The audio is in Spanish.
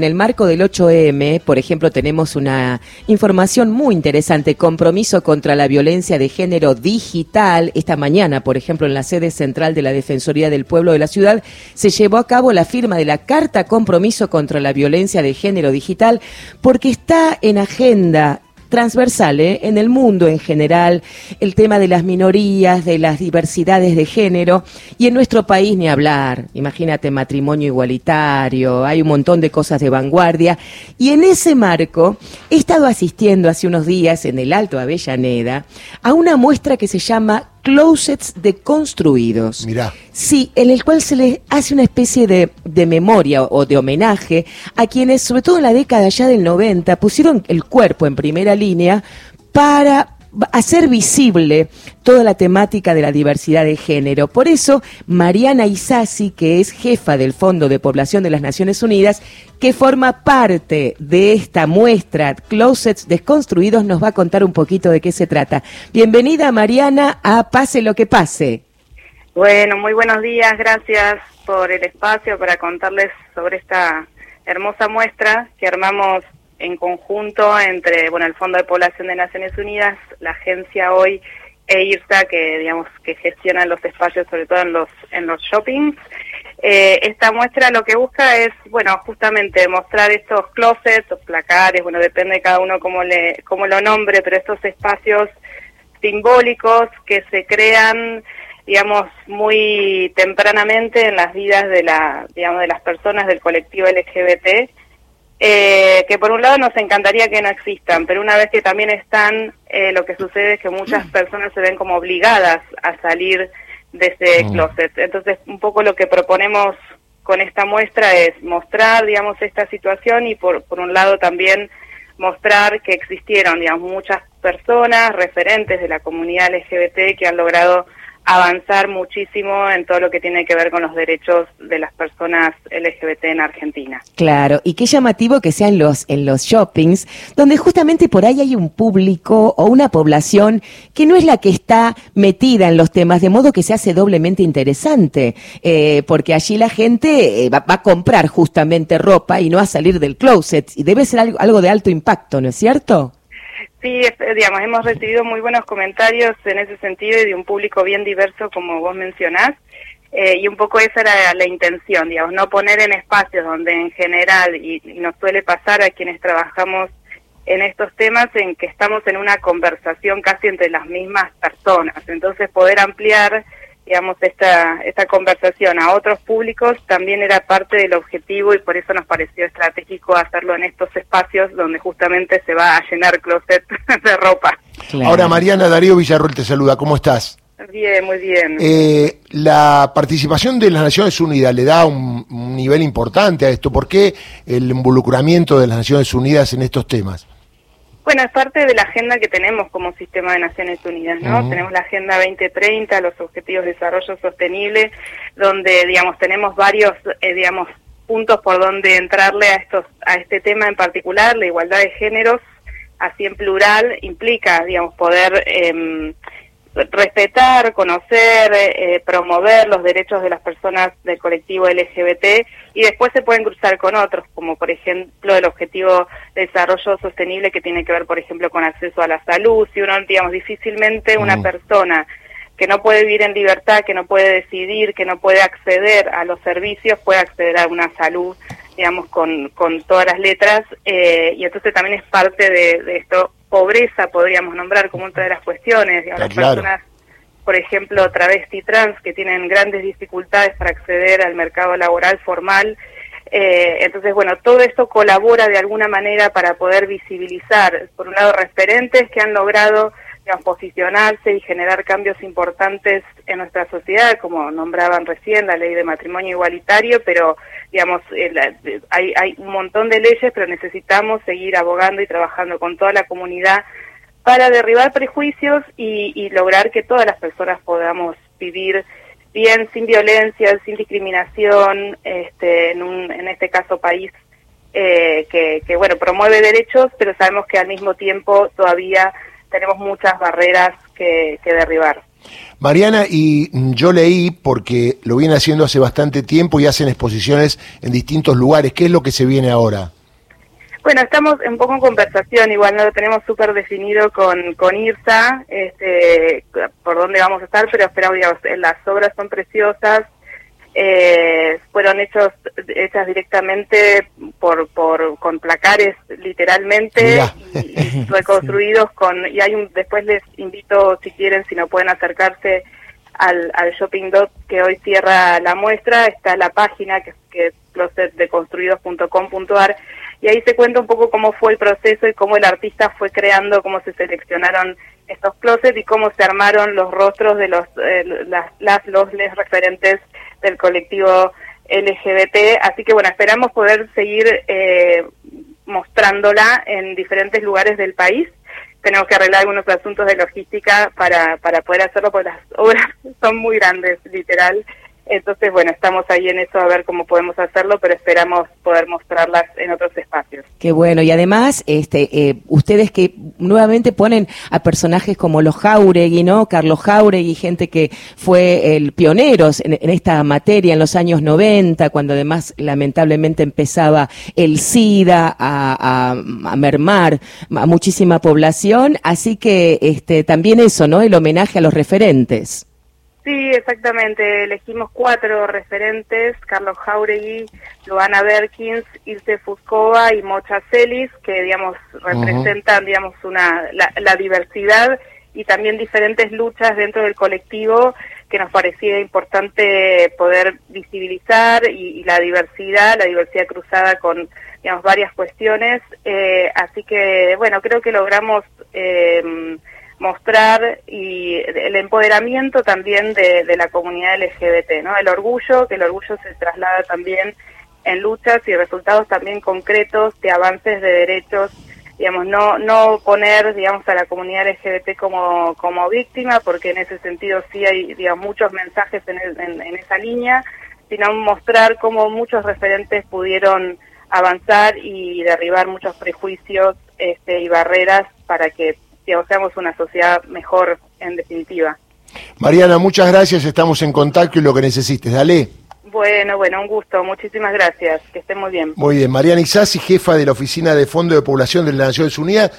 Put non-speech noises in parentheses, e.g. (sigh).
En el marco del 8M, por ejemplo, tenemos una información muy interesante, compromiso contra la violencia de género digital. Esta mañana, por ejemplo, en la sede central de la Defensoría del Pueblo de la ciudad, se llevó a cabo la firma de la Carta Compromiso contra la Violencia de Género Digital, porque está en agenda transversal ¿eh? en el mundo en general, el tema de las minorías, de las diversidades de género, y en nuestro país ni hablar. Imagínate matrimonio igualitario, hay un montón de cosas de vanguardia. Y en ese marco he estado asistiendo hace unos días en el Alto Avellaneda a una muestra que se llama closets deconstruidos. Mirá. Sí, en el cual se les hace una especie de, de, memoria o de homenaje a quienes, sobre todo en la década ya del 90, pusieron el cuerpo en primera línea para hacer visible toda la temática de la diversidad de género. Por eso, Mariana Isasi, que es jefa del Fondo de Población de las Naciones Unidas, que forma parte de esta muestra Closets Desconstruidos, nos va a contar un poquito de qué se trata. Bienvenida, Mariana, a Pase lo que pase. Bueno, muy buenos días, gracias por el espacio para contarles sobre esta hermosa muestra que armamos en conjunto entre bueno el Fondo de Población de Naciones Unidas, la agencia hoy e IRSA que digamos que gestionan los espacios sobre todo en los en los shoppings. Eh, esta muestra lo que busca es bueno justamente mostrar estos closets o placares, bueno depende de cada uno cómo le cómo lo nombre, pero estos espacios simbólicos que se crean digamos muy tempranamente en las vidas de la digamos de las personas del colectivo LGBT eh, que por un lado nos encantaría que no existan, pero una vez que también están, eh, lo que sucede es que muchas mm. personas se ven como obligadas a salir de ese mm. closet. Entonces, un poco lo que proponemos con esta muestra es mostrar, digamos, esta situación y por, por un lado también mostrar que existieron, digamos, muchas personas referentes de la comunidad LGBT que han logrado avanzar muchísimo en todo lo que tiene que ver con los derechos de las personas LGBT en Argentina. Claro, y qué llamativo que sean los en los shoppings, donde justamente por ahí hay un público o una población que no es la que está metida en los temas, de modo que se hace doblemente interesante, eh, porque allí la gente eh, va, a comprar justamente ropa y no a salir del closet, y debe ser algo, algo de alto impacto, ¿no es cierto? Sí, digamos, hemos recibido muy buenos comentarios en ese sentido y de un público bien diverso, como vos mencionás. Eh, y un poco esa era la intención, digamos, no poner en espacios donde en general, y, nos suele pasar a quienes trabajamos en estos temas, en que estamos en una conversación casi entre las mismas personas. Entonces, poder ampliar digamos, esta, esta conversación a otros públicos también era parte del objetivo y por eso nos pareció estratégico hacerlo en estos espacios donde justamente se va a llenar closet (laughs) de ropa. Ahora, Mariana Darío Villarroel te saluda, ¿cómo estás? Bien, muy bien. Eh, la participación de las Naciones Unidas le da un, un nivel importante a esto. ¿Por qué el involucramiento de las Naciones Unidas en estos temas? Bueno, es parte de la agenda que tenemos como sistema de Naciones Unidas, ¿no? Tenemos la Agenda 2030, los Objetivos de Desarrollo Sostenible, donde, digamos, tenemos varios, eh, digamos, puntos por donde entrarle a estos, a este tema en particular, la igualdad de géneros, así en plural, implica, digamos, poder eh, respetar, conocer, eh, promover los derechos de las personas del colectivo LGBT y después se pueden cruzar con otros, como por ejemplo el objetivo de desarrollo sostenible que tiene que ver, por ejemplo, con acceso a la salud. Si uno, digamos, difícilmente una mm. persona que no puede vivir en libertad, que no puede decidir, que no puede acceder a los servicios, puede acceder a una salud, digamos, con, con todas las letras, eh, y entonces también es parte de, de esto pobreza podríamos nombrar como otra de las cuestiones, de las personas, por ejemplo, travesti trans que tienen grandes dificultades para acceder al mercado laboral formal. Eh, entonces, bueno, todo esto colabora de alguna manera para poder visibilizar, por un lado, referentes que han logrado posicionarse y generar cambios importantes en nuestra sociedad, como nombraban recién la ley de matrimonio igualitario, pero digamos, eh, hay, hay un montón de leyes, pero necesitamos seguir abogando y trabajando con toda la comunidad para derribar prejuicios y, lograr que todas las personas podamos vivir bien, sin violencia, sin discriminación, este, en, un, en este caso país eh, que, que, bueno, promueve derechos, pero sabemos que al mismo tiempo todavía tenemos muchas barreras que, derribar. Mariana, y yo leí, porque lo viene haciendo hace bastante tiempo y hacen exposiciones en distintos lugares, ¿qué es lo que se viene ahora? Bueno, estamos un poco en conversación, igual no lo tenemos súper definido con, con IRSA, este, por dónde vamos a estar, pero esperamos, digamos, las obras son preciosas, eh, fueron hechos hechas directamente por, por con placares literalmente y, (laughs) reconstruidos con y hay un después les invito si quieren si no pueden acercarse al, al shopping dot que hoy cierra la muestra está la página que, closetdeconstruidos.com.ar y ahí se cuenta un poco cómo fue el proceso y cómo el artista fue creando cómo se seleccionaron estos closets y cómo se armaron los rostros de los eh, las, las los les referentes del colectivo LGBT. Así que bueno, esperamos poder seguir eh, mostrándola en diferentes lugares del país. Tenemos que arreglar algunos asuntos de logística para, para poder hacerlo, porque las (laughs) obras son muy grandes, literal. Entonces, bueno, estamos ahí en eso a ver cómo podemos hacerlo, pero esperamos poder mostrarlas en otros espacios. Qué bueno, y además, este, eh, ustedes que nuevamente ponen a personajes como los Jauregui, ¿no? Carlos Jauregui, gente que fue el pioneros en, esta materia en los años 90, cuando además lamentablemente empezaba el SIDA a, a, mermar a muchísima población, así que este, también eso, ¿no? El homenaje a los referentes. Sí, exactamente. Elegimos cuatro referentes, Carlos Jauregui, Luana Berkins, Ilse Fuscova y Mocha Celis, que, digamos, representan, digamos, una, la, diversidad y también diferentes luchas dentro del colectivo que nos parecía importante poder visibilizar y, la diversidad, la diversidad cruzada con, digamos, varias cuestiones. Eh, así que, bueno, creo que logramos... Eh, mostrar y el empoderamiento también de, la comunidad LGBT, ¿no? El orgullo, que el orgullo se traslada también en luchas y resultados también concretos de avances de derechos, digamos, no no poner, digamos, a la comunidad LGBT como como víctima, porque en ese sentido sí hay, digamos, muchos mensajes en, en esa línea, sino mostrar cómo muchos referentes pudieron avanzar y derribar muchos prejuicios este, y barreras para que seamos una sociedad mejor en definitiva. Mariana, muchas gracias, estamos en contacto y lo que necesites, dale. Bueno, bueno, un gusto, muchísimas gracias, que estén muy bien. Muy bien, Mariana Isasi, jefa de la Oficina de Fondo de Población de las Naciones Unidas,